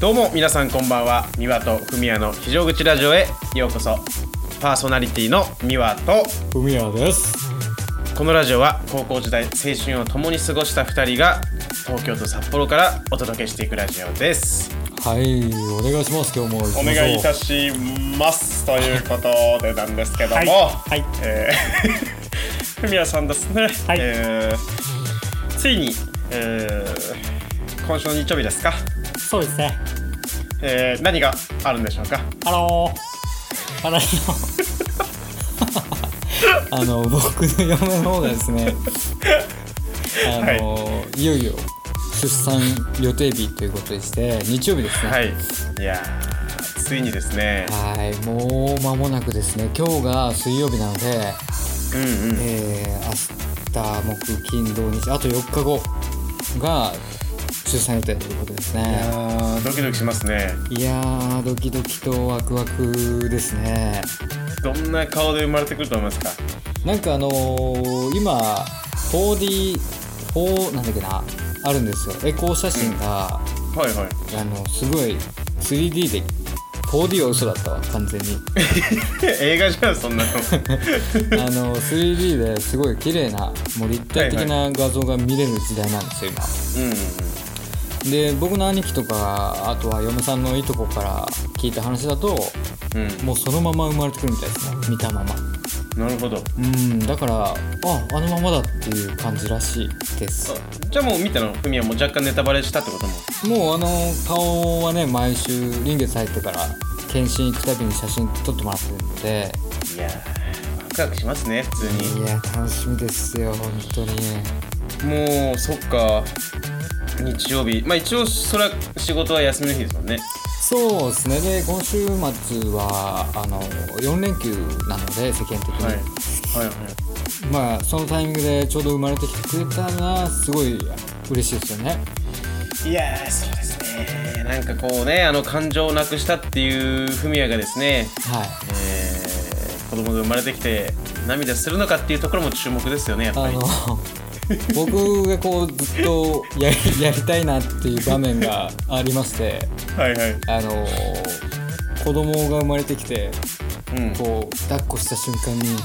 どうも皆さんこんばんは。三輪とふみやの非常口ラジオへ。ようこそ。パーソナリティの三輪と。ふみやです。このラジオは高校時代青春を共に過ごした2人が東京と札幌からお届けしていくラジオです。はいお願いします今日も。お願いいたします。ということでなんですけども、はいはい。えー、ふみやさんですね、はい。えーついに、えー今週の日曜日ですか、そうですねえー何があるんでしょうか？あのー、あのあの僕の嫁の方がですねあの、い、よいよ出産予定日ということでして日曜日ですね。はい。いやーついにですね。はい。もう間もなくですね。今日が水曜日なので、うんうん。えー、明日木金土日あと4日後が出産予定ということですいやねードキドキしますね。いやードキドキとワクワクですね。どんな顔で生まれてくると思いますか？なんかあのー今 4D4 なんだっけなあるんですよ。エコー写真が、はいはい。あのすごい 3D で 4D は嘘だったわ完全に。映画じゃんそんなの。あの 3D ですごい綺麗なもう立体的な画像が見れる時代なんですよ今。うんうんで僕の兄貴とかあとは嫁さんのいとこから聞いた話だとうん。もうそのまま生まれてくるみたいですね。見たまま。なるほど。うん。だからああのままだっていう感じらしいです。じゃあもう見たの？ふみやもう若干ネタバレしたってことも？もうあの顔はね毎週臨月入ってから検診行くたびに写真撮ってもらってるので。いやーワクワクしますね普通に。いや楽しみですよ本当に。もうそっか日曜日。まあ一応それは仕事は休みの日ですもんね。そうですね。で今週末はあの4連休なので世間的に、はい。はいはい。まあそのタイミングでちょうど生まれてきてくれたらすごい嬉しいですよね。いやーそうですね。なんかこうねあの感情をなくしたっていうフミヤがですね。はい。えー、子供が生まれてきて涙するのかっていうところも注目ですよねやっぱり。あの 僕がこうずっとやりやりたいなっていう場面がありましてはいはい。あの子供が生まれてきてうん。こう抱っこした瞬間に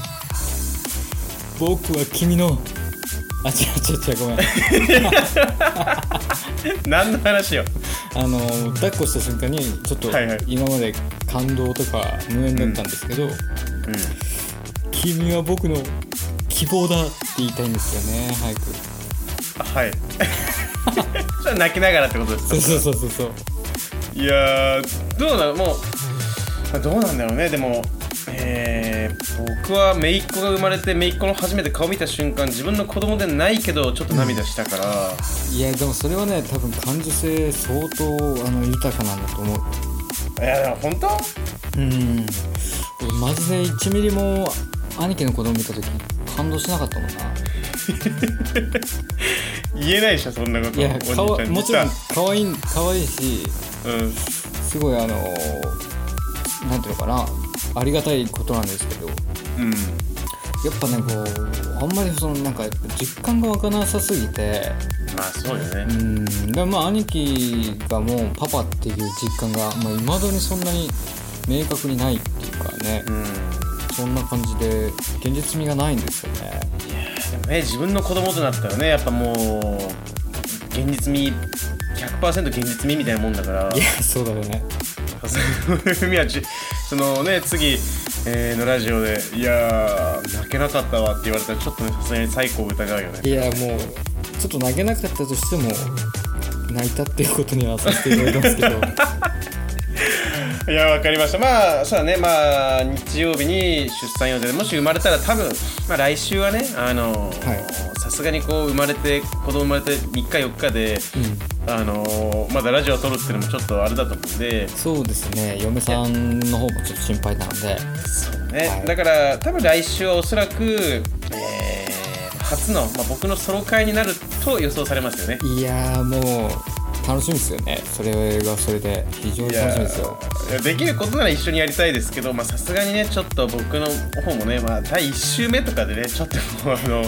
「僕は君の」あ違う違う違うごめん。何の話よ。あの抱っこした瞬間にちょっと今まで感動とか無縁だったんですけど、うん。君は僕の希望だって言いたいんですよね早く。あはい。それは泣きながらってことですか？そうそうそうそうそう。いやーどうなの？もうまあどうなんだろうね。でもえー、僕は姪っ子が生まれて姪っ子の初めて顔見た瞬間自分の子供でないけどちょっと涙したから、いやでもそれはね多分感受性相当あの豊かなんだと思う。いやでも本当？うん。俺マジで1ミリも兄貴の子供見た時感動しなかったもんな。言えないでしょそんなこと。いやかわもちろんさ可愛い可愛いしうん。すごいあのなんていうのかな。ありがたいことなんですけど。やうん。っぱねこうあんまりそのなんか実感が湧かなさすぎて。まあそうよね。うん。でまあ兄貴がもうパパっていう実感がまあ、未だにそんなに明確にないっていうかね、うんそんな感じで現実味がないんですよね。でもね自分の子供となったらねやっぱもう現実味100%現実味みたいなもんだから。いやそうだよね。ふみはちそのね次、えーのラジオで「いやー泣けなかったわ」って言われたらちょっとねさすがに最高を疑うよね。いやもうちょっと泣けなかったとしても泣いたっていうことにはさせていただいてますけど いやわかりました。まあそうだね。まあ日曜日に出産予定でもし生まれたら多分、まあ、来週はねあのはい。さすがにこう生まれて子供生まれて3日4日で、うん。あのまだラジオを撮るっていうのもちょっとあれだと思うんで。そうですね。嫁さんの方もちょっと心配なので。そうね、はい。だから多分来週はおそらく、えー初の、まあ、僕のソロ会になると予想されますよね。いやーもう楽しみですよね。それがそれで非常に楽しみですよ。できることなら一緒にやりたいですけどまあさすがにねちょっと僕の方もね、まあ、第1週目とかでねちょっともうあの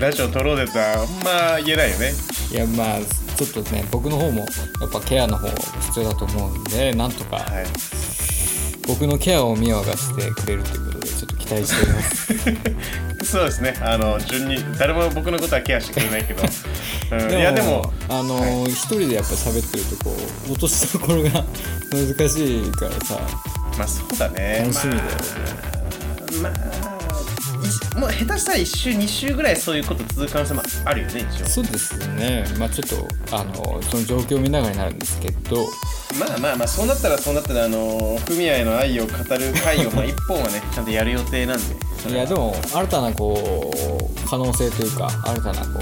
ラジオ撮ろうでとはあんま言えないよね。いやまあちょっとね僕の方もやっぱケアの方必要だと思うんでなんとかはい。僕のケアをミワがしてくれるということ期待しております。そうですね。あの順に誰も僕のことはケアしてくれないけど、うん、いやでもあのー一人でやっぱ喋ってるとこう落としどころが 難しいからさ。まあそうだね。楽しみだよね。まあ、まあいもう下手したら1週2週ぐらいそういうこと続く可能性もあるよね一応。そうですね。まあちょっとあのその状況を見ながらになるんですけど。まあまあまあそうなったらそうなったらあのフミヤへの愛を語る回をまあ一本はね ちゃんとやる予定なんでいやでも新たなこう可能性というか新たなこ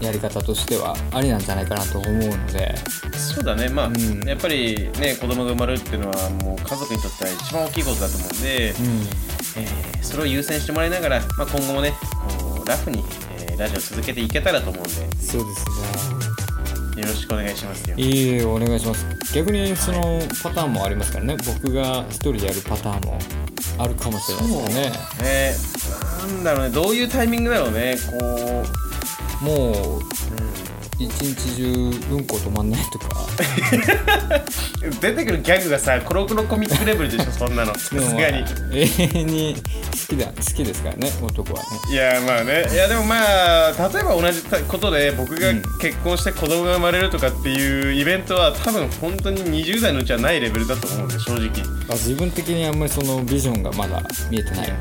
うやり方としてはありなんじゃないかなと思うので。そうだね。まあ、ん。やっぱりね子供が生まれるっていうのはもう家族にとっては一番大きいことだと思うんで、うんえーそれを優先してもらいながら、まあ、今後もねこうラフに、えーラジオ続けていけたらと思うんで。そうですね。よろしくお願いしますよ。いいえお願いします。逆にそのパターンもありますからね。僕が一人でやるパターンもあるかもしれないですねね。なんだろうね。どういうタイミングだろうね。こう。もう一日中うんこ止まんないとか。出てくるギャグがさコロコロコミックレベルでしょ そんなの。さすがに。永遠に好きだ好きですからね男はね。いやまあね。いやでもまあ例えば同じことで僕が結婚して子供が生まれるとかっていうイベントは多分本当に20代のうちはないレベルだと思うんで正直。あ自分的にあんまりそのビジョンがまだ見えてない。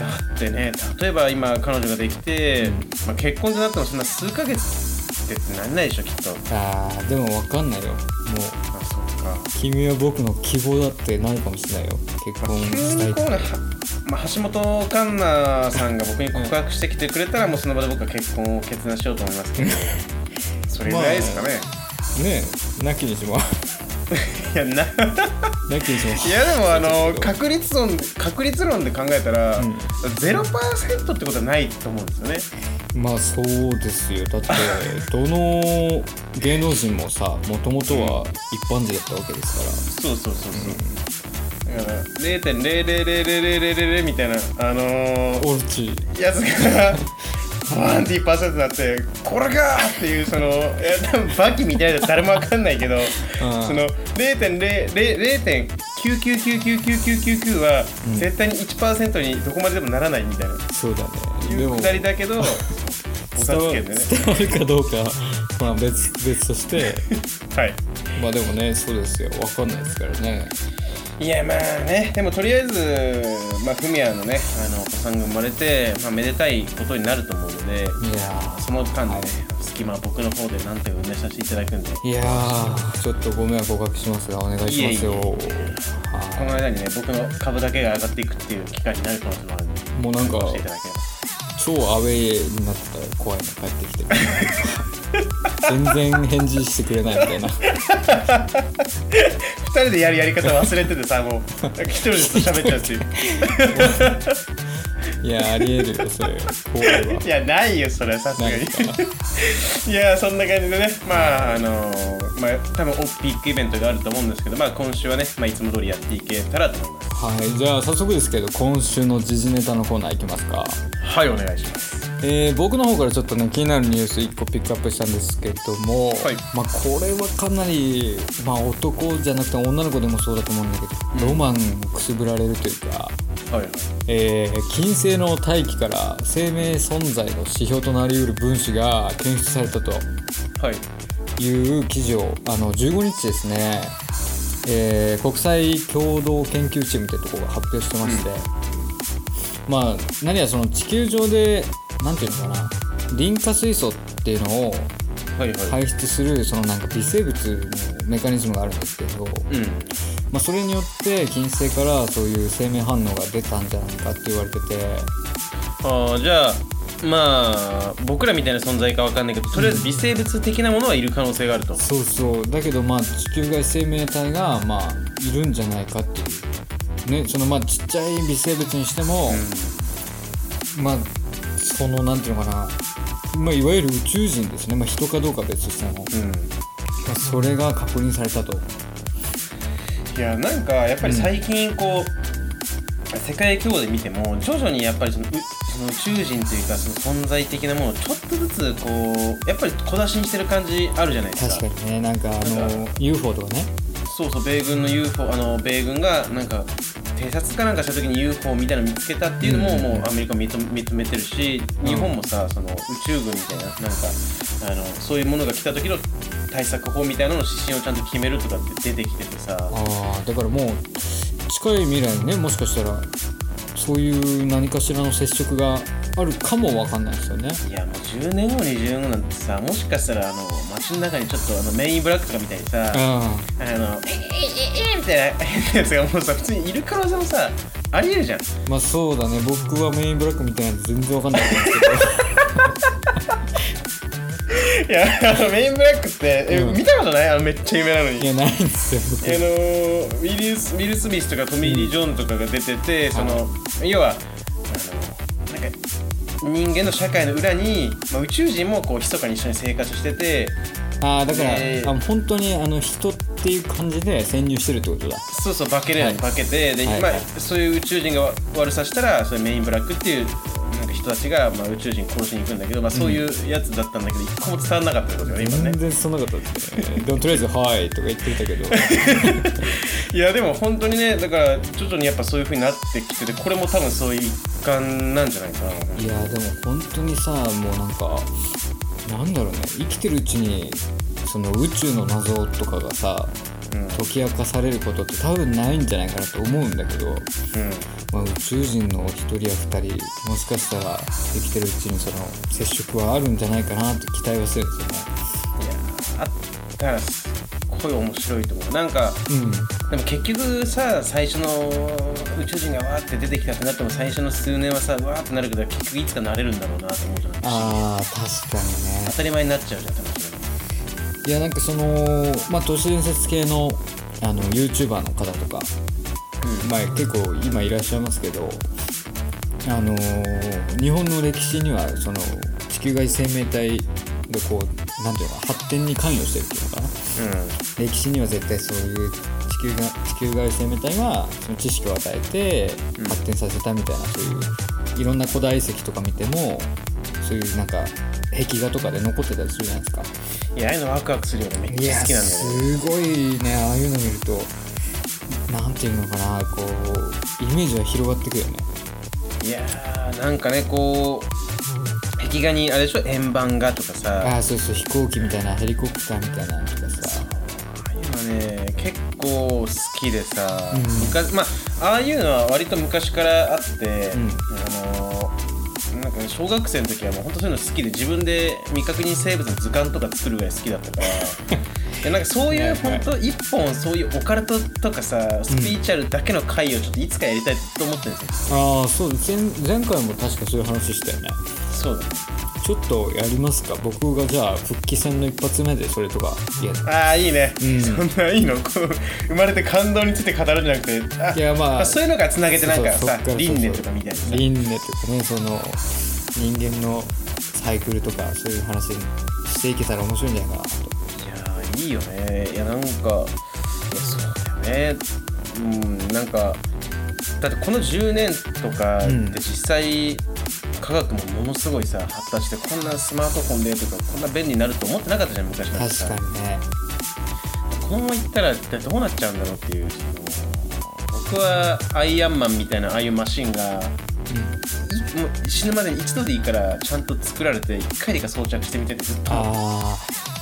だってね例えば今彼女ができて、まあ、結婚ってなってもそんな数ヶ月ってなんないでしょきっとあーでも分かんないよもうあそっか君は僕の希望だってなるかもしれないよ結婚急したいってにこうね、はまあ、橋本環奈さんが僕に告白してきてくれたらもうその場で僕は結婚を決断しようと思いますけどそれぐらいですかね、ねえなきにしもい やな。いやでもあの確率論確率論で考えたら、うん。0%ってことはないと思うんですよね。まあそうですよ。だって どの芸能人もさもともとは一般人だったわけですから。そうそうそうそう、だから0.0000000みたいなあのー、オルチやつがバーンって1%になってこれかーっていうそのいや多分バキみたいな誰もわかんないけど、その0.0.9999999は絶対に1%にどこまででもならないみたいな、そうだねいうくだりだけどお伝わ助けでね伝わるかどうかまあ別別としてはいまあでもねそうですよ分かんないですからねいやまあねでもとりあえずまあフミヤのねあのお子さんが生まれて、まあ、めでたいことになると思うのでいやその間でね、隙間は僕の方で何とか埋めさせていただくんで。ーいやーちょっとご迷惑おかけしますがお願いしますよ。このは間にね僕の株だけが上がっていくっていう機会になる可能性もあるんでいもうなんかしていただければ。超アウェイになってたら怖いの帰ってきて全然返事してくれないみたいな。二人でやるやり方忘れててさもう一人で喋っちゃうっていう。いやありえるよそれ。怖いやないよそれはさすがに。ないやそんな感じでねまああのまあ多分ビッグイベントがあると思うんですけどまあ今週はね、まあ、いつも通りやっていけたらと思います。はいじゃあ早速ですけど今週の時事ネタのコーナーいきますか。はいお願いしますえー僕の方からちょっとね気になるニュース1個ピックアップしたんですけども、はい。まあこれはかなり、まあ、男じゃなくて女の子でもそうだと思うんだけど、ロマンをくすぶられるというか、はい。はいえー金星の大気から生命存在の指標となりうる分子が検出されたとはい。いう記事をあの15日ですね、えー国際共同研究チームというところが発表してまして、まあ何やその地球上でなんていうのかな。リン化水素っていうのを排出するそのなんか微生物のメカニズムがあるんですけど、うん。まあ、それによって金星からそういう生命反応が出たんじゃないかって言われてて。ああじゃあまあ僕らみたいな存在かわかんないけどとりあえず微生物的なものはいる可能性があると、そうそう。だけどまあ地球外生命体がまあいるんじゃないかっていう。ねそのまあちっちゃい微生物にしても、まあそのなんていうのかな、まあ、いわゆる宇宙人ですね、まあ、人かどうかは別としても、うん、うんまあ、それが確認されたと。いやなんかやっぱり最近こう、世界規模で見ても徐々にやっぱりその宇宙人というかその存在的なものをちょっとずつこうやっぱり小出しにしてる感じあるじゃないですか。確かにね。なんかあの UFO とかね。そうそう米軍の UFO あの米軍がなんか偵察かなんかした時に UFO みたいなの見つけたっていうのも、うん。もうアメリカも認めてるし日本もさその宇宙軍みたいななんかあのそういうものが来た時の対策法みたいなのの指針をちゃんと決めるとかって出てきててさ。ああだからもう近い未来にねもしかしたらそういう何かしらの接触があるかもわかんないですよね。いやもう10年後20年後なんてさもしかしたらあの街の中にちょっとあのメインブラックとかみたいにさああの「ええええたいな変なやつがもうさ普通にいる可能性もさありえるじゃん。まあそうだね。僕はメインブラックみたいなんで全然わかんないんですいやあのメインブラックって、えうん。見たことない？あのめっちゃ有名なのに。けどいやないんですよ僕。あのウィルス・ウィルスミスとかトミー・リー・ジョーンとかが出てて、その要はあのなんか人間の社会の裏に、まあ、宇宙人もこう密かに一緒に生活しててああだから、えー。あ本当にあの人っていう感じで潜入してるってことだ。そうそう化けるようにはい。化けて、で、まあはい。はいそういう宇宙人が悪さしたらそれメインブラックっていうなんか人たちが、まあ、宇宙人殺しに行くんだけど、まあ、そういうやつだったんだけど、一個も伝わらなかったってことよ今ね。全然そんなことですねでもとりあえず「はい」とか言ってたけど。いやでも本当にねだから徐々にやっぱそういう風になってきててこれも多分そういう一環なんじゃないかな。いやでも本当にさもうなんかなんだろうね。生きてるうちにその宇宙の謎とかがさうん。解き明かされることって多分ないんじゃないかなと思うんだけど、うん。まあ、宇宙人の1人や2人もしかしたら生きてるうちにその接触はあるんじゃないかなって期待はするんですよね。いやあったらすっごい面白いと思う。なんかうん。でも結局さ最初の宇宙人がわーって出てきたってなっても最初の数年はさわーってなるけど結局いつかなれるんだろうなと思うじゃん。あー確かにね。当たり前になっちゃうじゃん多分いやなんかそのまあ都市伝説系のあの YouTuber の方とか、まあ、結構今いらっしゃいますけどあのー日本の歴史にはその地球外生命体がこうなんていうのかな発展に関与してるっていうのかな。歴史には絶対そういう地球が地球外生命体がその知識を与えてうん。発展させたみたいな、そういういろんな古代遺跡とか見てもそういうなんか壁画とかで残ってたりするじゃないですか。うんいやああいうのワクワクするよねめっいやちゃ好きなんだよね。すごいねああいうの見るとなんていうのかなこうイメージは広がってくよね。いやーなんかねこう壁画にあれでしょ円盤画とかさ。ああそうそう飛行機みたいなヘリコプターみたいなのとかさ。ああいうのね結構好きでさ、うん。昔まあああいうのは割と昔からあって、ん。あのんか小学生の時はもう本当そういうの好きで自分で未確認生物の図鑑とか作るぐらい好きだったから。でなんかそういう本当一本そういうオカルトとかさスピリチュアルだけの回をちょっといつかやりたいと思ってるんですよ、ああそう前前回も確かそういう話したよね。そう。だねちょっとやりますか？僕がじゃあ復帰戦の一発目でそれとかいやああいいね、うん。そんないいの？こう生まれて感動について語るんじゃなくて。あいやまあそういうのからつなげてなんかさ輪廻とかみたいな。さ輪廻とかねその人間のサイクルとかそういう話にしていけたら面白いんじゃないかなといいいよね。いやなんかいやそうだよね。うんなんかだってこの10年とかうんって実際、科学もものすごいさ発達してこんなスマートフォンでとかこんな便利になると思ってなかったじゃん昔なんてさ。確かにねこのままいったら一体どうなっちゃうんだろうっていう僕はアイアンマンみたいなああいうマシンがいもう死ぬまでに一度でいいからちゃんと作られて一回でいいから装着してみてってずっと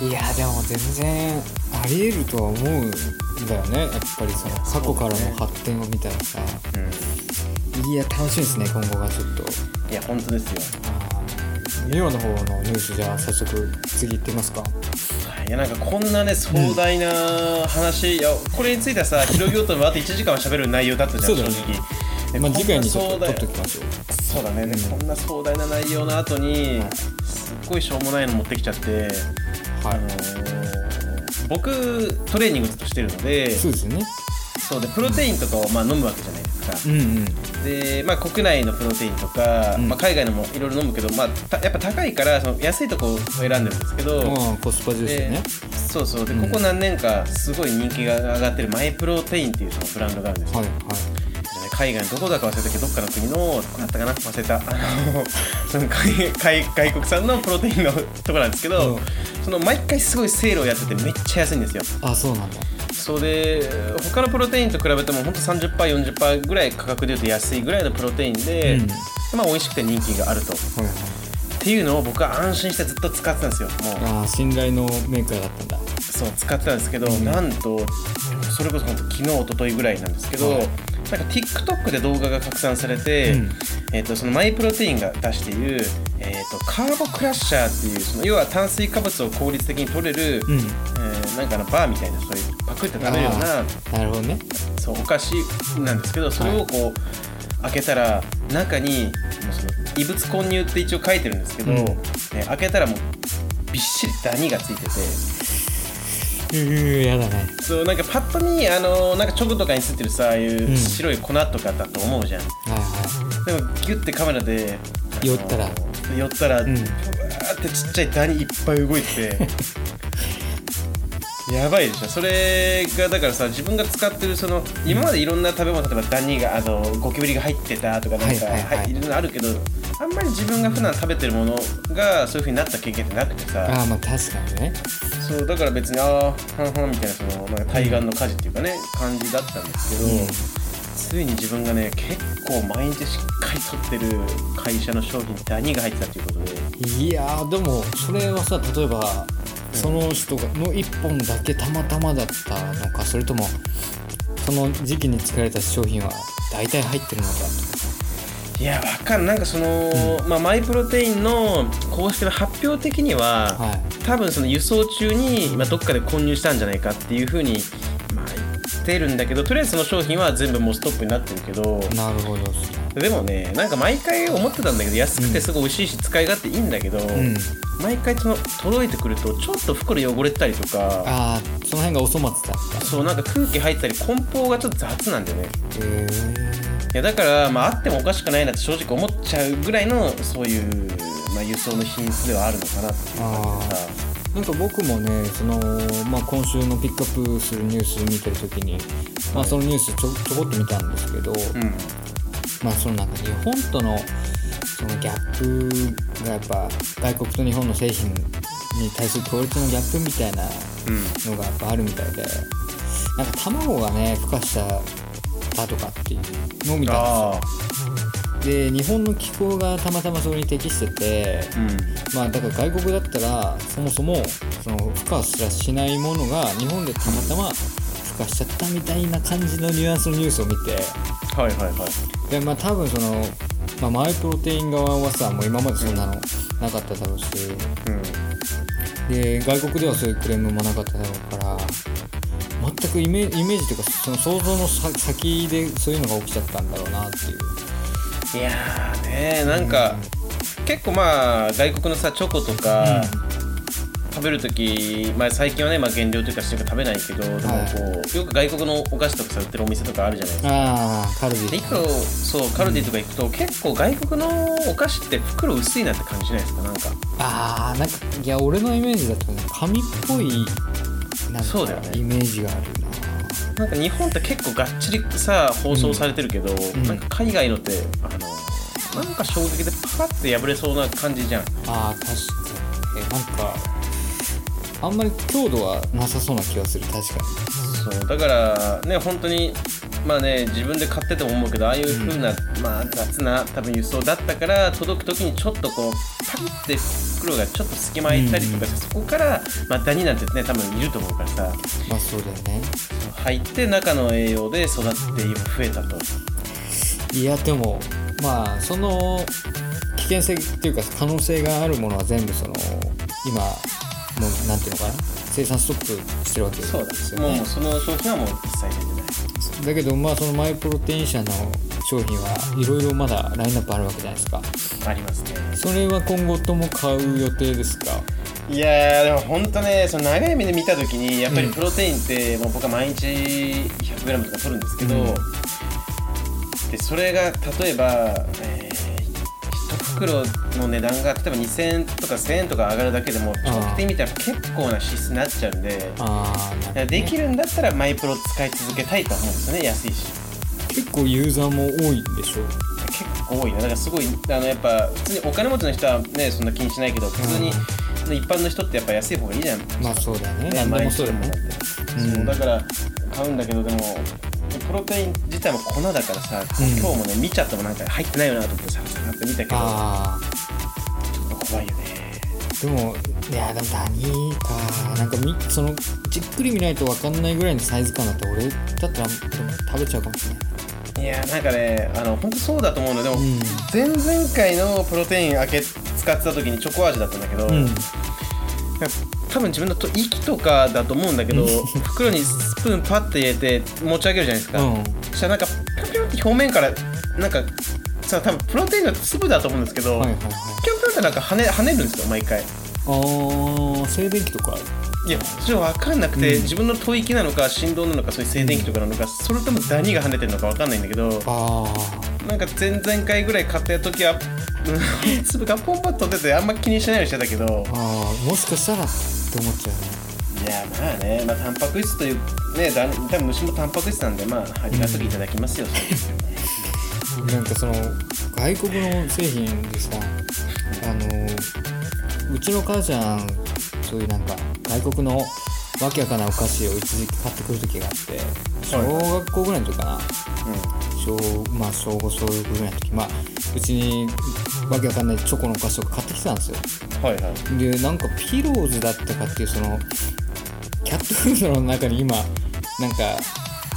いやでも全然ありえるとは思うんだよね。やっぱりその過去からの発展を見たらさ、うん。いや楽しみですね今後がちょっと。いや本当ですよ。ミオの方のニュースじゃあ早速次行ってみますか。いやなんかこんなね壮大な話、いやこれについてはさ広げようともあと1時間は喋る内容だったじゃんね。正直。でまあ次回にちょっと取っておきましょう。そうだね、でうん。こんな壮大な内容の後にすっごいしょうもないの持ってきちゃって、はあのー僕トレーニングずっとしてるのでいそうですよね。そうでプロテインとかをまあ飲むわけじゃないですか、うんうん。で、まあ、国内のプロテインとか、うん。まあ、海外のもいろいろ飲むけど、まあ、たやっぱ高いからその安いとこを選んでるんですけど、まあコスパ重視でねそうそう。で、うん。ここ何年かすごい人気が上がってるマイプロテインっていうそのブランドがあるんですよ、はいはでね海外のどこだか忘れたけどどっかの国のだったかな？忘れた。あの その海海外国産のプロテインのとこなんですけど、うん。その毎回すごいセールをやっててめっちゃ安いんですよ。あそうなんだ。そうで他のプロテインと比べても本当 30%40% ぐらい価格でいうと安いぐらいのプロテインで、うん。まあ美味しくて人気があると。っはいはい。ていうのを僕は安心してずっと使ってたんですよもう。ああ信頼のメーカーだったんだ。そう使ってたんですけど、うん。なんとそれこそ本当昨日一昨日ぐらいなんですけど、はい。なんか TikTok で動画が拡散されて、うん。えー、とそのマイプロテインが出している、えー、とカーボクラッシャーっていうその要は炭水化物を効率的に取れる、うん。えーなんかあのバーみたいなそういうパクって食べるようななるほどね。そうお菓子なんですけどそれをこう、開けたら中にもうその異物混入って一応書いてるんですけど、うん。えー開けたらもうびっしりダニがついてて。うーやだね。そうなんかパッと見あのなんかチョコとかについてるさああいううん白い粉とかだと思うじゃん、はいはでもギュッてカメラで寄ったら。寄ったら、ん。ブワーってちっちゃいダニいっぱい動いてて やばいでしょ。それがだからさ自分が使ってるその今までいろんな食べ物例えばダニがあのゴキブリが入ってたとかなんか、はいはいはい。はいいるのあるけどあんまり自分が普段食べてるものがそういう風になった経験ってなくてさ、ああまあ確かにね。そうだから別にああはんはんみたいなそのなんか対岸の火事っていうかね、感じだったんですけど、うん。ついに自分がね結構毎日しっかり取ってる会社の商品にダニが入ってたということで。いやーでもそれはさ例えばその人がの1本だけたまたまだったのかそれともその時期に作られた商品は大体入ってるのかいやわかんなんかその、まあ、マイプロテインの公式の発表的には、はい。多分その輸送中に、まあ、どっかで混入したんじゃないかっていうふうに、まあ、言ってるんだけどとりあえずその商品は全部もうストップになってるけどなるほどでもねなんか毎回思ってたんだけど安くてすごい美味しいし使い勝手いいんだけど、うん毎回その届いてくるとちょっと袋汚れてたりとかああその辺がお粗末だった。そうなんか空気入ったり梱包がちょっと雑なんだよね。へいやだからまああってもおかしくないなって正直思っちゃうぐらいのそういう、まあ、輸送の品質ではあるのかなっていう感じでさ。えなんか僕もねその、まあ、今週のピックアップするニュース見てる時に、まあ、そのニュースちょちょこっと見たんですけど、うん。まあそのなんか日本とのそのギャップがやっぱ外国と日本の製品に対するクオリティのギャップみたいなうん。のがやっぱあるみたいでなんか卵がね孵化しただとかっていうのを見たんあですよ。で日本の気候がたまたまそれに適しててあうん。まあだから外国だったらそもそもその孵化すらしないものが日本でたまたま孵化しちゃったみたいな感じのニュアンスのニュースを見て。はいはいはい。でまあ多分その、まあ、マイプロテイン側はさもう今までそんなのなかっただろうし、うん。で外国ではそういうクレームもなかっただろうから全くイメイメージというかその想像のさ先でそういうのが起きちゃったんだろうなっていう。いやーねなんか、結構まあ外国のさチョコとか、食べるとき、まあ、最近はね、まあ、減量というかしてるから食べないけど、でもこうよく外国のお菓子とかさ売ってるお店とかあるじゃないですか。ああカルディで行くとそうカルディとか行くと、結構外国のお菓子って袋薄いなって感じじゃないですかなんか。ああなんかいや俺のイメージだとね紙っぽいなんかそうだよね。イメージがあるな。んか日本って結構がっちりさ放送されてるけど、ん。なんか海外のってあのなんか衝撃でパカッて破れそうな感じじゃん。なあー確かに。えなんかあんまり強度はなさそうな気がする。確かそうだからね本当にまあね自分で買ってても思うけどああいう風な、まあ雑な多分輸送だったから届く時にちょっとこうパリって袋がちょっと隙間空いたりとかして、そこから、まあ、ダニなんてね多分いると思うからさ。にまあそうだよね。入って中の栄養で育って今増えたと。いやでもまあその危険性っていうか可能性があるものは全部その今もうなんていうのかな生産ストップしてるわけですそうだもうよね。もうその商品はもう一切出てないだけどまあそのマイプロテイン社の商品はいろいろまだラインナップあるわけじゃないですか。ありますね。それは今後とも買う予定ですか？いやーでも本当ねその長い目で見た時にやっぱりうんプロテインって、もう僕は毎日 100g とか取るんですけど、うん。でそれが例えば、え1袋の値段が例えば2000円とか1000円とか上がるだけでも長期的に見たら結構な支出になっちゃうんでできるんだったらマイプロ使い続けたいと思うんですよね安いし。結構ユーザーも多いんでしょ？結構多いねだからすごいあのやっぱ普通にお金持ちの人はねそんな気にしないけど普通に、一般の人ってやっぱ安い方がいいじゃん。まあそうだよね。ね何でもそうだよね。毎日うん。そうだから買うんだけどでもプロテイン自体も粉だからさ、うん。今日もね見ちゃってもなんか入ってないよなと思ってささって見たけどああ怖いよね。でもいやでも何かなんかみそのじっくり見ないと分かんないぐらいのサイズ感だったら俺だったら食べちゃうかもしれない。いやなんかねあの本当そうだと思うのでも、うん。前々回のプロテイン開け使ってた時にチョコ味だったんだけど、うん多分自分のと息とかだと思うんだけど袋にスプーンパッて入れて持ち上げるじゃないですか、うん。そしたらなんかピョンピョンって表面からなんかさ多分プロテインの粒だと思うんですけど、はいはいはい。ピョンピョンってなんか跳ね跳ねるんですよ毎回。あー静電気とか。いやそれ分かんなくて、うん。自分の吐息なのか振動なのかそういう静電気とかなのか、それともダニが跳ねてるのか分かんないんだけどあなんか前々回ぐらい買った時はうん粒がポンポンと出てあんま気にしないようにしてたけどーあーもしかしたらって思っちゃうね。いやまあね、まあ、タンパク質というねだ多分虫もタンパク質なんでまあありがたくいただきま すよ、なんかその外国の製品でさあのうちの母ちゃんそういうなんか外国のわけわかんないお菓子を一時期買ってくる時があって小学校ぐらいの時かな。小まあ小5小6ぐらいの時。まあうちにわけわかんないチョコのお菓子とか買ってきてたんですよ。うん、はいはい。でなんかピローズだったかっていうそのキャットフードの中に今なんか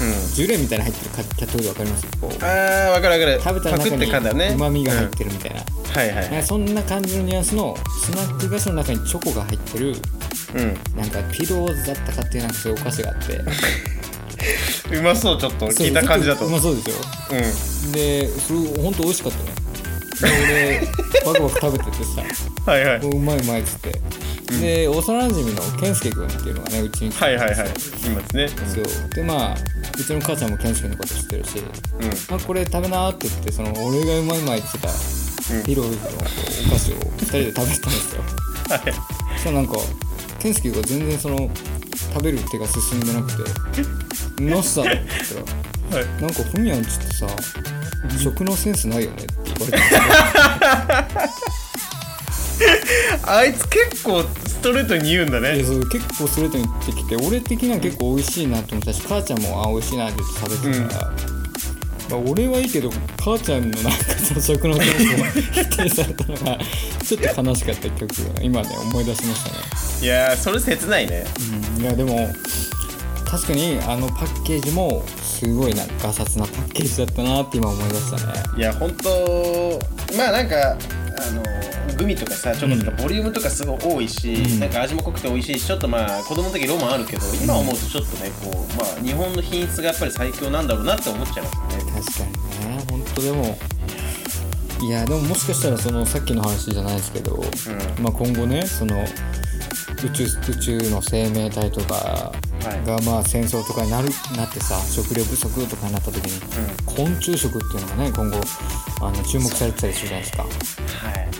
うん。ジュレみたいなの入ってるキャットフードわかります？こう。あー分かる分かる。食べた中にうまみが入っうんてるみたいな、はいはいなんかそんな感じのニュアンスのスナック菓子の中にチョコが入ってるうん。なんかピローズだったかっていうなんかそういうお菓子があって。うまそうちょっと。聞いた感じだと。そううまそうでしょうん。でそれほんと美味しかったねで俺バクバク食べててさはいはい。もううまいうまいっつって、で幼馴染の健介君っていうのがねうちに来てはいはいはい。今ですね。そう。でまあうちの母ちゃんも健介のこと知ってるしうん。うんあこれ食べなーって言ってその俺がうまいうまいって言ってたピローズのお菓子を2人で食べてたんですよ。はい。そしたらなんか健介が全然その食べる手が進んでなくて「どうしたの?」って言ったら はい「なんかふみやんちってさ食のセンスないよね」って言われてんですよあいつ結構ストレートに言うんだね。でそう結構ストレートに言ってきて俺的には結構美味しいなと思ったし母ちゃんもあ美味しいなって食べてたから、まあ、俺はいいけど母ちゃんのなんかその食のセンスを否定されたのがちょっと悲しかった曲が今ね思い出しましたね。いやーそれ切ないね。うん。いやでも確かにあのパッケージもすごいなんかガサツなパッケージだったなって今思い出したね。いや本当まあなんかあのグミとかさチョコとかボリュームとかすごい多いし、うん。なんか味も濃くて美味しいしちょっとまあ子供の時ロマンあるけど今思うとちょっとねこうまあ日本の品質がやっぱり最強なんだろうなって思っちゃいますね。確かにね。本当でもいやでももしかしたらそのさっきの話じゃないですけど、まあ、今後ねその宇宙宇宙の生命体とかはいがまあ戦争とかになるなってさ食料不足とかになった時に、昆虫食っていうのがね今後あの注目されてたりするじゃないですか。はい。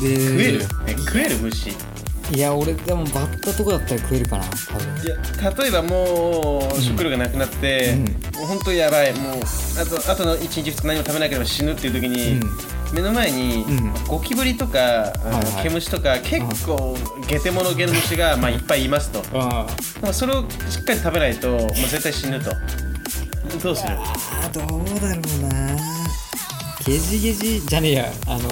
で食える、え食える虫？いいや俺でもバッタとかだったら食えるかな多分。や例えばもう食料がなくなって、うん。もう本当やばい。もうあとあとの1日2日何も食べなければ死ぬっていう時に、うん目の前に、うん。ゴキブリとか、あのはいはい。毛虫とか結構ゲテモノゲの虫が、まあ、いっぱいいますと。それをしっかり食べないともう絶対死ぬと。どうする？あどうだろうな。ゲジゲジじゃねえや。あの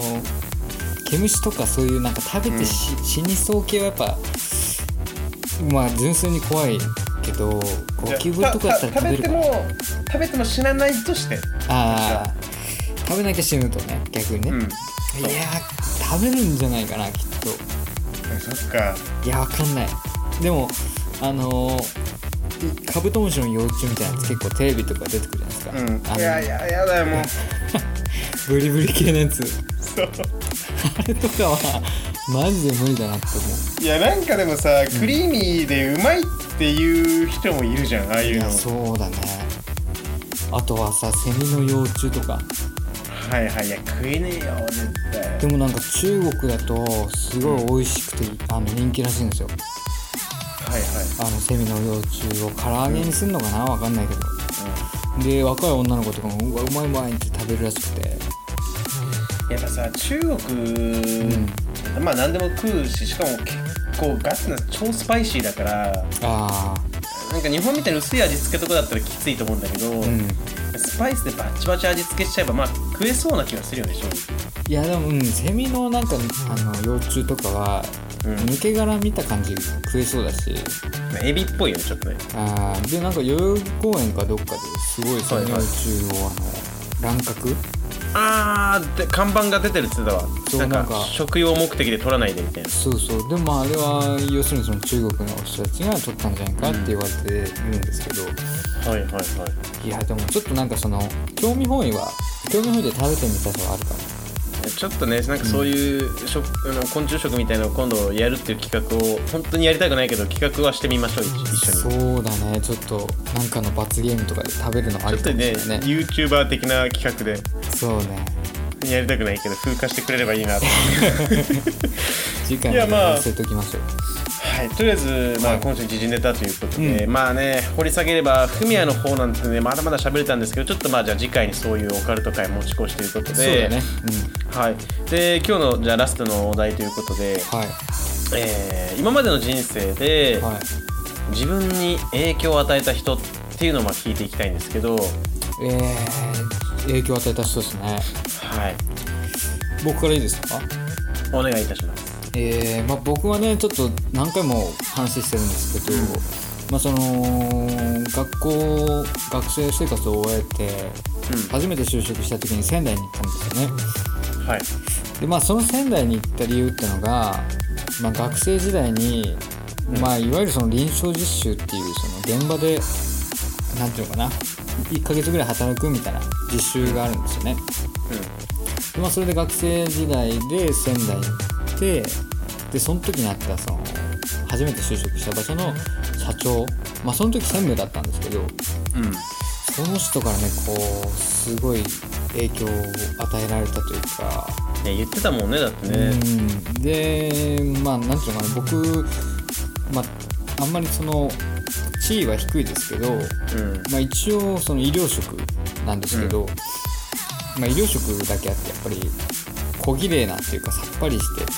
毛虫とかそういうなんか食べてし、死にそう系はやっぱまあ純粋に怖いけどゴキブリとかだったら食べるか。な食べても食べても死なないとして。ああ食べなきゃ死ぬとね逆にね、うん。いや食べるんじゃないかなきっと。そっか。いやわかんない。でもあのーカブトムシの幼虫みたいなやつ結構テレビとか出てくるじゃないですか、うん。いやいややだよもう。ブリブリ系のやつ。そう。あれとかはマジで無理だなって思う。いやなんかでもさクリーミーでうまいっていう人もいるじゃんああいうやそうだね。あとはさセミの幼虫とかはいはいいや食えねえよ絶対。でもなんか中国だとすごい美味しくてあの人気らしいんですよ。はいはい。あのセミの幼虫を唐揚げにするのかなわかんないけど。で若い女の子とかもうわうまいうまいって食べるらしくて。やっぱさ中国、まあ何でも食うししかも結構ガチな超スパイシーだからあなんか日本みたいに薄い味付けとかだったらきついと思うんだけど、あうんスパイスでバッチバチ味付けしちゃえばまあ食えそうな気がするよね正直。いやでもうんセミのなんかあの幼虫とかは、うん。抜け殻見た感じ食えそうだし。まあエビっぽいよねちょっとね。あーでなんか代々木公園かどっかですごいセミ幼虫を、あの乱獲？あーで看板が出てるっつってたわ。なんかそうなんか。食用目的で取らないでみたいな。そうそう。でもまああれは要するにその中国の人たちが取ったんじゃないかって言われてるんですけど、はいはいはい。いやでもちょっとなんかその興味本位は興味本位で食べてみたさはあるかも。ちょっとねなんかそういう食、あの昆虫食みたいなのを今度やるっていう企画を本当にやりたくないけど企画はしてみましょう一一緒に。そうだね。ちょっとなんかの罰ゲームとかで食べるのありかもしちょっとねれないね YouTuber 的な企画で。そうね。やりたくないけど風化してくれればいいなと。次回いやまあ。まで忘れておきましょうはい。とりあえず、まあ、はい。今週時事ネタということで、うまあね掘り下げればフミヤの方なんてねまだまだ喋れたんですけどちょっとまあじゃあ次回にそういうオカルト会持ち越しということでそうだね。はい。で今日のじゃあラストのお題ということで、うんはい。えー今までの人生で、はい。自分に影響を与えた人っていうのをまあ聞いていきたいんですけど、はい、えー、影響を与えた人ですね。僕からいいですか？お願いいたします。えーまあ、僕はねちょっと何回も話してるんですけど、まあ、その学校学生生活を終えてうん。初めて就職した時に仙台に行ったんですよね。はい、でまあその仙台に行った理由ってのが、まあ、学生時代に、まあ、いわゆるその臨床実習っていうその現場でなんていうのかな1ヶ月ぐらい働くみたいな実習があるんですよね、でまあ、それで学生時代で仙台に行ってでその時にあったその初めて就職した場所の社長まあその時専務だったんですけどうん、うん、その人からねこうすごい影響を与えられたというか、いや言ってたもんねだってね。うん。でまあなんていうのかな僕まああんまりその地位は低いですけど、うん、まあ、一応その医療職なんですけど、まあ、医療職だけあってやっぱり小綺麗なっていうかさっぱりしてて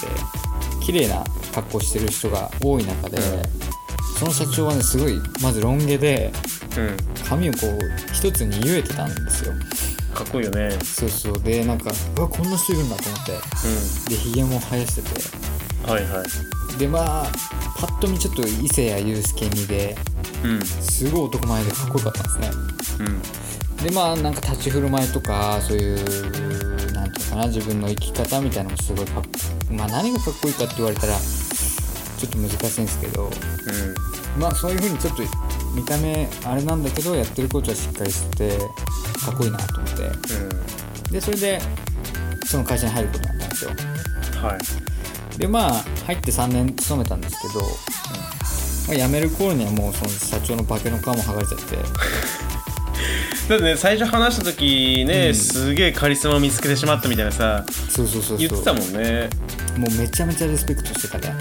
綺麗な格好してる人が多い中で、その社長はねすごいまずロン毛でうん、髪をこう一つに結えてたんですよ。かっこいいよね。そうそう。でなんかうわこんな人いるんだと思って。でひげも生やしてて。うん、はいはい。でまあパッと見ちょっと伊勢谷友介にでうん、すごい男前でかっこよかったんですね。うん、でまあなんか立ち振る舞いとかそういうかな自分の生き方みたいなのもすごいかっまあ何がかっこいいかって言われたらちょっと難しいんですけどまあそういう風にちょっと見た目あれなんだけどやってることはしっかりしててかっこいいなと思って。うん、でそれでその会社に入ることになったんですよ。うん、はい。でまあ入って3年勤めたんですけど、まあ、辞める頃にはもうその社長の化けの皮も剥がれちゃってだってね最初話した時ね、うん。すげえカリスマ見つけてしまったみたいなさそうそうそうそう。言ってたもんね。もうめちゃめちゃリスペクトしてたね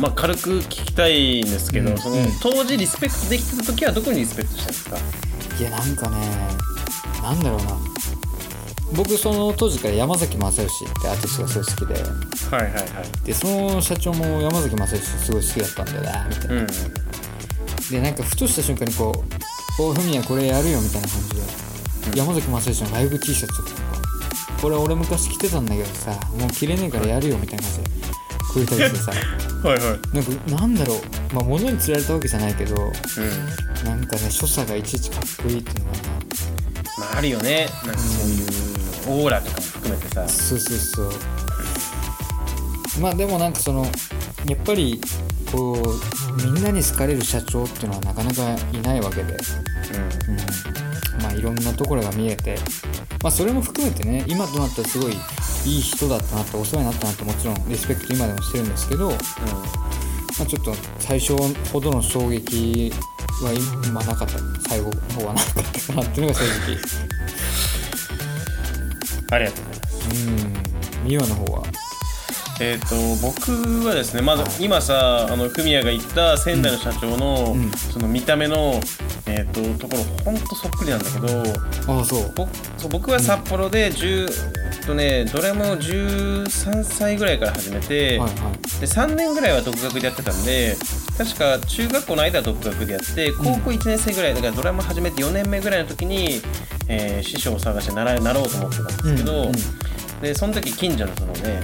まあ軽く聞きたいんですけど、そのうん。うん当時リスペクトできてた時はどこにリスペクトした？んですかいやなんかねなんだろうな。僕その当時から山崎正義ってアーティストがすごい好きで。はいはいはい。でその社長も山崎正義すごい好きだったんだよねみたいな、うん。でなんかふとした瞬間にこう「おふみやこれやるよ」みたいな感じで、山崎正義のライブ T シャツとか。これ俺昔着てたんだけどさもう着れねえからやるよみたいな感じで。くれたりしてさ。はいはい。なんかなんだろう。まあ物に釣られたわけじゃないけどうん。なんかね所作がいちいちかっこいいっていうのかなまああるよね。なんかそういうオーラとかも含めてさ。そうそうそう。まあでもなんかそのやっぱりこうみんなに好かれる社長っていうのはなかなかいないわけで、うん、まあいろんなところが見えて。まあそれも含めてね今となったらすごいいい人だったなってお世話になったなってもちろんリスペクト今でもしてるんですけど、まあ、ちょっと最初ほどの衝撃は今なかった。最後の方はなかったかなっていうのが正直。ありがとうございます。うん。美和の方は？えっ、と僕はですねまずはい今さあのフミヤが言った仙台の社長の、うん。その見た目のえー、とところほんとそっくりなんだけどああそう。ぼそう僕は札幌で10、とねどれも13歳ぐらいから始めて、はいはい。で3年ぐらいは独学でやってたんで確か中学校の間は独学でやって高校1年生ぐらいだからドラム始めて4年目ぐらいの時に、えー師匠を探して習い習おうと思ってたんですけど、うんうんでその時近所のそのねえ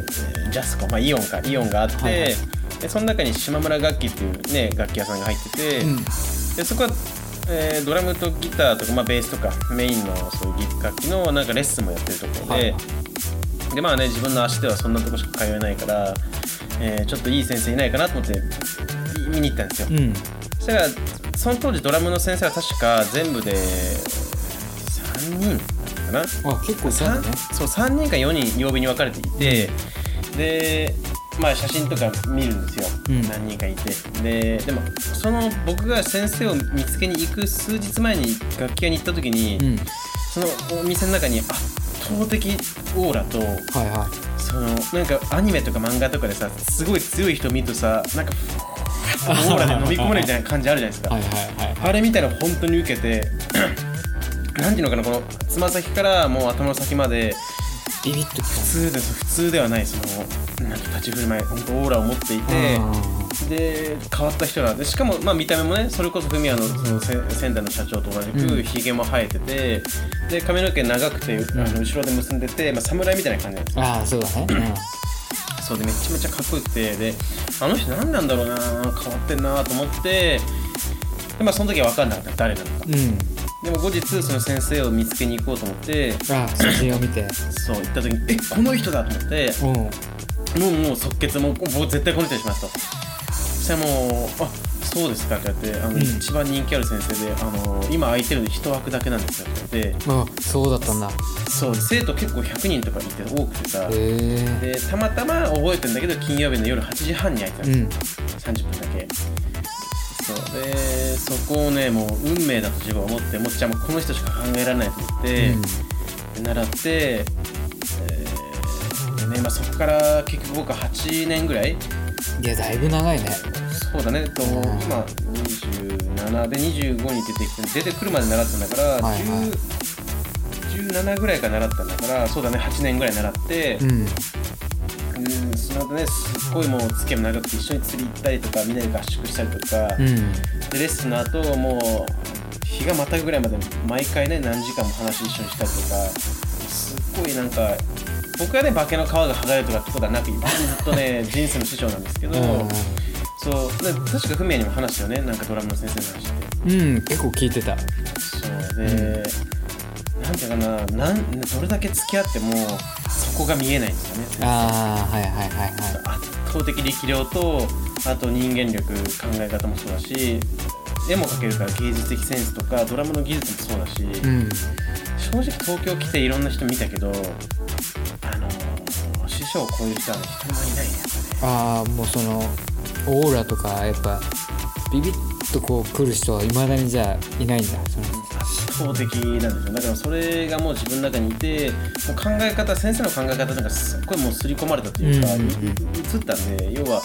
ージャスコ、まあ、イオンかイオンがあって、はいはい。でその中に島村楽器っていうね楽器屋さんが入ってて、うん。でそこは、えードラムとギターとか、まあ、ベースとかメインのそういう楽器のなんかレッスンもやってるところで、はい。でまあね自分の足ではそんなとこしか通えないから、えーちょっといい先生いないかなと思ってい見に行ったんですよ、うん。そしたらその当時ドラムの先生は確か全部で3人かな。あ結構いたんだね。三そう3人か4人曜日に分かれていて、でまあ写真とか見るんですよ、うん。何人かいて。ででもその僕が先生を見つけに行く数日前に楽器屋に行った時に、うん。そのお店の中に圧倒的オーラとはいはそのなんかアニメとか漫画とかでさすごい強い人見るとさなんか オーラで飲み込まれるみたいな感じあるじゃないですか、いはいはいはい。あれみたいなの本当に受けてなんていうのかなこのつま先からもう頭の先までビビッとき普通です普通ではないそのなんか立ち振る舞い本当オーラを持っていてたで変わった人なんでしかも、まあ、見た目もねそれこそフミヤのそのせ仙台の社長と同じうくん。ひげも生えててで髪の毛長くて、あの後ろで結んでて、まあ、侍みたいな感じなんですよ。ああそうだね。そうでめちゃめちゃかっこよくてであの人何なんだろうな変わってんなと思ってで、まあ、その時は分かんなかった。誰なのかうんうんでも後日その先生を見つけに行こうと思ってあ写真を見て。そう行った時にえこの人だと思ってうんもうもう即決もう僕絶対この人にしますと。そしたらもう「あそうですか」って言ってあの、うん。一番人気ある先生であの「今空いてるの一枠だけなんですよ」って言って。あそうだったんだ。そう生徒結構100人とかいて多くてさ。でたまたま覚えてんだけど金曜日の夜8時半に空いてたんうですよ、ん30分だけそう。でそこをねもう運命だと自分は思ってもうじゃあもうこの人しか考えられないと思って、習って、えーでねまあ、そこから結局僕は8年ぐらいいやだいぶ長いね。そうだね。とうん。今27で25に出てきて出てくるまで習ったんだから、はいはい。10 17ぐらいから習ったんだからそうだね8年ぐらい習って、うんうん。その後ねすっごいもう付き合いも長くて一緒に釣り行ったりとかみんなで合宿したりとか、うん。でレッスンの後もう日がまたぐぐらいまで毎回ね何時間も話一緒にしたりとかすっごいなんか僕はね化けの皮が剥がれるとかってことはなくずっとね 人生の師匠なんですけど、うん。そうで確かフミヤにも話したよねなんかドラムの先生の話って。うん結構聞いてた。そうで、なんていうかななんどれだけ付き合ってもそこが見えないんですよね。ああはいはいはいはい圧倒的力量とあと人間力考え方もそうだし絵も描けるから芸術的センスとかドラムの技術もそうだし、うん。正直東京来ていろんな人見たけどあのー師匠を超える人は人もいないねやっぱね。ああもうそのオーラとかやっぱビビッとこう来る人はいまだにじゃあいないんだ。その圧倒的なんですよだからそれがもう自分の中にいてもう考え方先生の考え方なんかすっごいもう刷り込まれたというか、うんうんうん。う映ったんで要は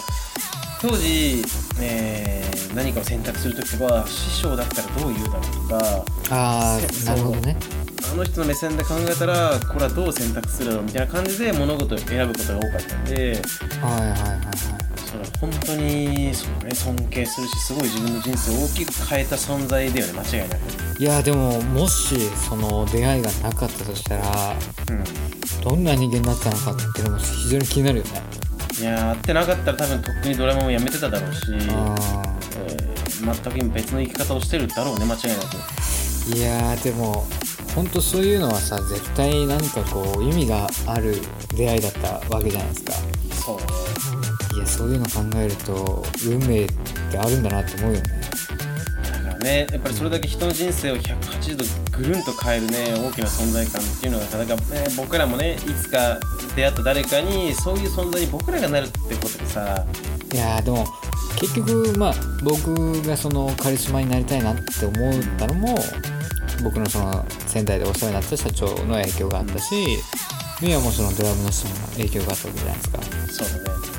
当時、えー何かを選択する時とか師匠だったらどう言うだろうとかあなるほどね。あの人の目線で考えたらこれはどう選択するだろうみたいな感じで物事を選ぶことが多かったんではいはいはいはい本当にそう、ね、尊敬するしすごい自分の人生を大きく変えた存在だよね間違いなく。いやでももしその出会いがなかったとしたらうん。どんな人間だったのかっていうのも非常に気になるよね。いやー会ってなかったら多分とっくにドラマもやめてただろうし、あえー全く今別の生き方をしてるだろうね間違いなく。ーいやーでも本当そういうのはさ絶対何かこう意味がある出会いだったわけじゃないですか。そう。ねいやそういうの考えると運命ってあるんだなって思うよね。だからねやっぱりそれだけ人の人生を180度ぐるんと変えるね大きな存在感っていうのがさだから、ね、僕らもねいつか出会った誰かにそういう存在に僕らがなるってことでさ。いやーでも結局まあ僕がそのカリスマになりたいなって思ったのも僕のその仙台でお世話になった社長の影響があったしミヤもそのドラムの人の影響があったわけじゃないですか。そうだね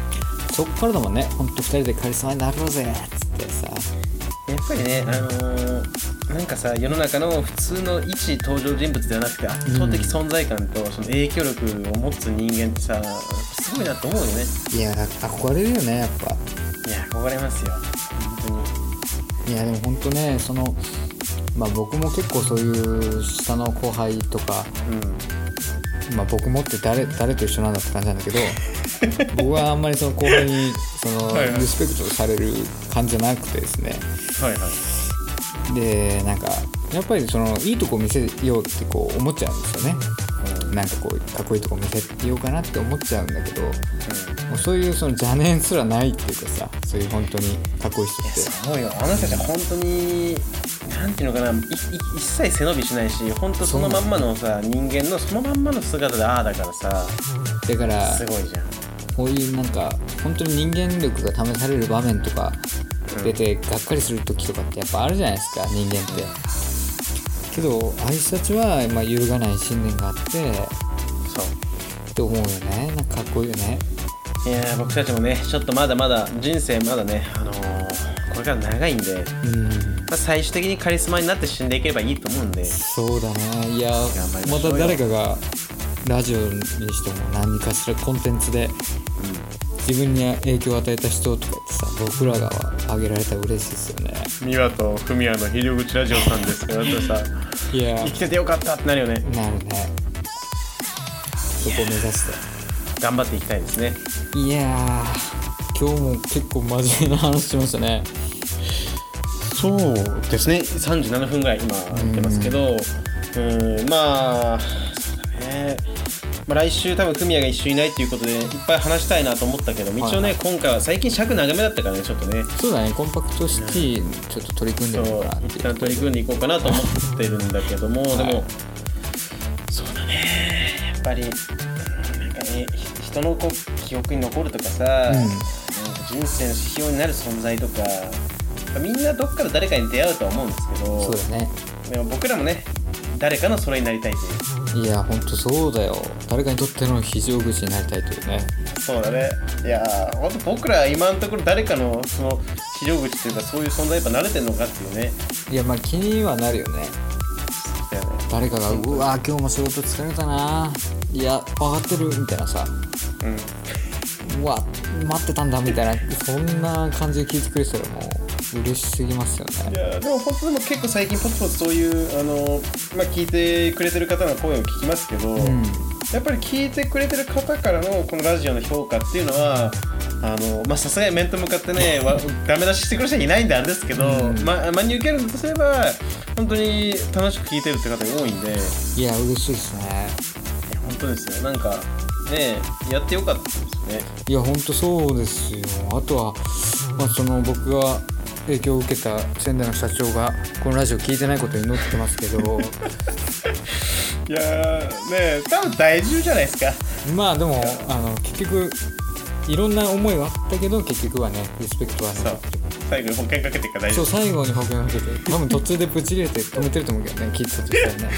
そっからだもんね。ほんと2人でカリスマになろうぜ。っつってさ。やっぱりね、あのーなんかさ世の中の普通の一登場人物ではなくて圧倒的存在感とその影響力を持つ人間ってさすごいなと思うよね。いや憧れるよねやっぱ。いや憧れますよ。本当に。いやでも本当ねそのまあ僕も結構そういう下の後輩とかうん。まあ僕もって誰誰と一緒なんだって感じなんだけど 僕はあんまりその後輩にそのリスペクトされる感じじゃなくてですね。はいはい。でなんかやっぱりそのいいとこ見せようってこう思っちゃうんですよね。なんかこうかっこいいとこ見せようかなって思っちゃうんだけどもうそういうその邪念すらないっていうかさそういう本当にかっこいい人って。そうよ。あの人たちは本当になんていうのかないい一切背伸びしないし本当そのまんまのさ人間のそのまんまの姿でああだからさ。だからすごいじゃんこういうなんか本当に人間力が試される場面とか出てがっかりする時とかってやっぱあるじゃないですか人間って。けどああいう人たちはまあ揺るがない信念があってそう。って思うよね。なんかかっこいいよね。いやー僕たちもねちょっとまだまだ人生まだねあのーこれから長いんで、うん。まあ、最終的にカリスマになって死んでいければいいと思うんで。そうだね。いやまた誰かがラジオにしても何かしらコンテンツで自分に影響を与えた人とか言ってさ僕らが挙げられたら嬉しいですよね。美和と文也の非常口ラジオさんですからさ いや。生きててよかったってなるよね。なるね。そこを目指して。頑張っていきたいですね。いやー今日も結構真面目な話しましたね。そうですね。37分ぐらい今言ってますけどうんまあまあ、来週多分組合が一緒いないっていうことでいっぱい話したいなと思ったけど一応ね、はい今回は最近尺長めだったからねちょっとね。そうだねコンパクトシティちょっと取り組んでそうみようかな一旦取り組んでいこうかなと思ってるんだけども、でもそうだね。やっぱりうんなんかねひ人のこう記憶に残るとかさ、うん。なんか人生の指標になる存在とかみんなどっかで誰かに出会うとは思うんですけどそうだね。でも僕らもね誰かのそれになりたいといういやほんとそうだよ。誰かにとっての非常口になりたいというね。そうだね。いやーほんと僕らは今のところ誰かのその非常口というかそういう存在やっぱ慣れてんのかっていうね。いやまあ気にはなるよね。だよね。誰かが「うわ今日も仕事疲れたな。いや分かってる」みたいなさ。うん「うわ待ってたんだ」みたいなそんな感じで聞いてくれてたらもう嬉しすぎますよいねやでも本当でも結構最近ポツポツそういうあの、まあ、聞いてくれてる方の声を聞きますけど、うん。やっぱり聞いてくれてる方からのこのラジオの評価っていうのはあのまあさすがに面と向かってねわダメ出ししてくる人はいないんであれですけど、うん。ま真に受けるんだとすれば本当に楽しく聞いてるって方が多いんで。いやいや嬉しいですね。本当ですよ。なんかねやってよかったですよね。いやほんとそうですよ。あとは、まあ、その僕が影響を受けた仙台の社長がこのラジオ聞いてないことを祈ってますけど。いやーね多分大丈夫じゃないですか。まあでもあの結局いろんな思いはあったけど結局はねリスペクトはそう。残ってる最後に保険かけてから大丈夫。そう最後に保険をかけて。多分途中でブチ切れて止めてると思うけどね聞いてたとしたらね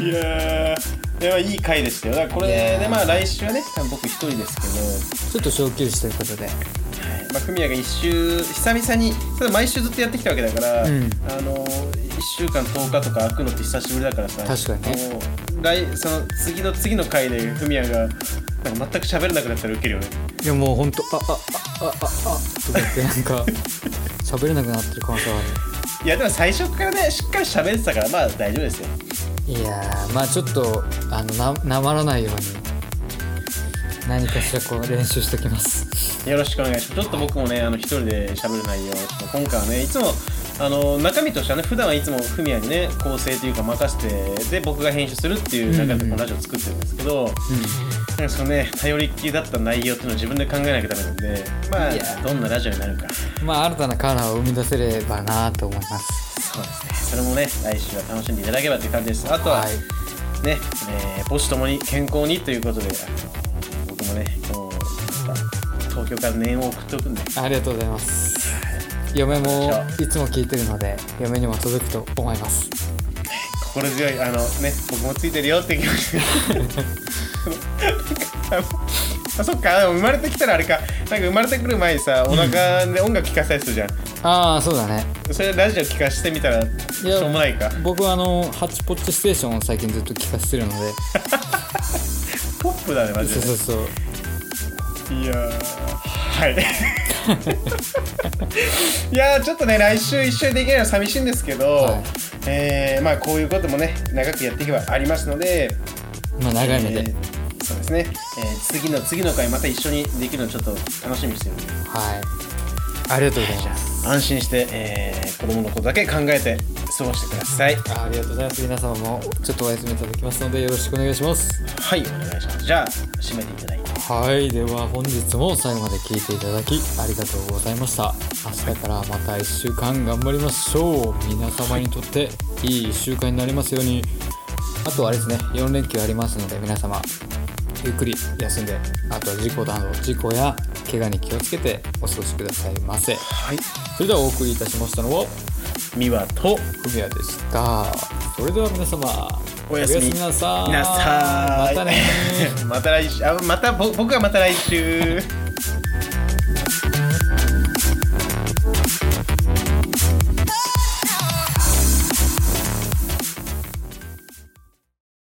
いやー。でもいい回でしたよ。だからこれでまあ来週はね多分僕一人ですけちょっと小休止ということで。まあ、フミヤが一週久々にそれ毎週ずっとやってきたわけだから、うん。あの1週間10日とか空くのって久しぶりだからさ。確かにね。もう来その次の次の回でフミヤがなんか全く喋れなくなったらウケるよね。いやもうほんとああああああとか言ってなんか 喋れなくなってる可能性はあいやでも最初からねしっかり喋ってたからまあ大丈夫ですよ。るいやーまあちょっとあのななまらないように何かしらこう練習しておきます。よろしくお願いします。ちょっと僕もね、あの一人で喋る内容を、ちょっと今回はね、いつも、あの中身としてはね、普段はいつもフミヤにね、構成というか任せて、で、僕が編集するっていう中でこのラジオを作ってるんですけど、なんかそのね、頼りっきりだった内容っていうのを自分で考えなきゃダメなんで、まあ、どんなラジオになるか。まあ新たなカラーを生み出せればなと思いますそうですね。それもね、来週は楽しんでいただければという感じです。あとは、はい。ね、えー母子ともに健康にということで、僕もね、今日、東京から念を送っておくんで、ありがとうございます。嫁もいつも聞いてるので嫁にも届くと思います。心強いあのね僕もついてるよって気持ちで あそっか。でも生まれてきたらあれか。なんか生まれてくる前にさお腹で音楽聴かせたりするじゃん、ああそうだね。それラジオ聴かせてみたらしやょうもないか。僕はあのハッチポッチステーションを最近ずっと聞かせてるので。ポップだねマジで。そうそうそう。いやー。はい。いやーちょっとね来週一緒にできないのは寂しいんですけど、はい。えーまあこういうこともね長くやっていけばありますのでまあ長い目で、えーですね、えー次の次の回また一緒にできるのちょっと楽しみにしてるんで。はい。ありがとうございます。安心して、えー子供のことだけ考えて過ごしてください。ありがとうございます。皆様もちょっとお休みいただきますのでよろしくお願いします。はいお願いします。じゃあ締めていただいて。はいでは本日も最後まで聞いていただきありがとうございました。明日からまた1週間頑張りましょう。皆様にとっていい1週間になりますように。あとはあれですね4連休ありますので皆様ゆっくり休んであとは事故など事故や怪我に気をつけてお過ごしくださいませ。はい。それではお送りいたしましたのは美和とふみやでした。それでは皆様おやすみ。なさい。なさーい。またね。また来週。あまたぼ僕はまた来週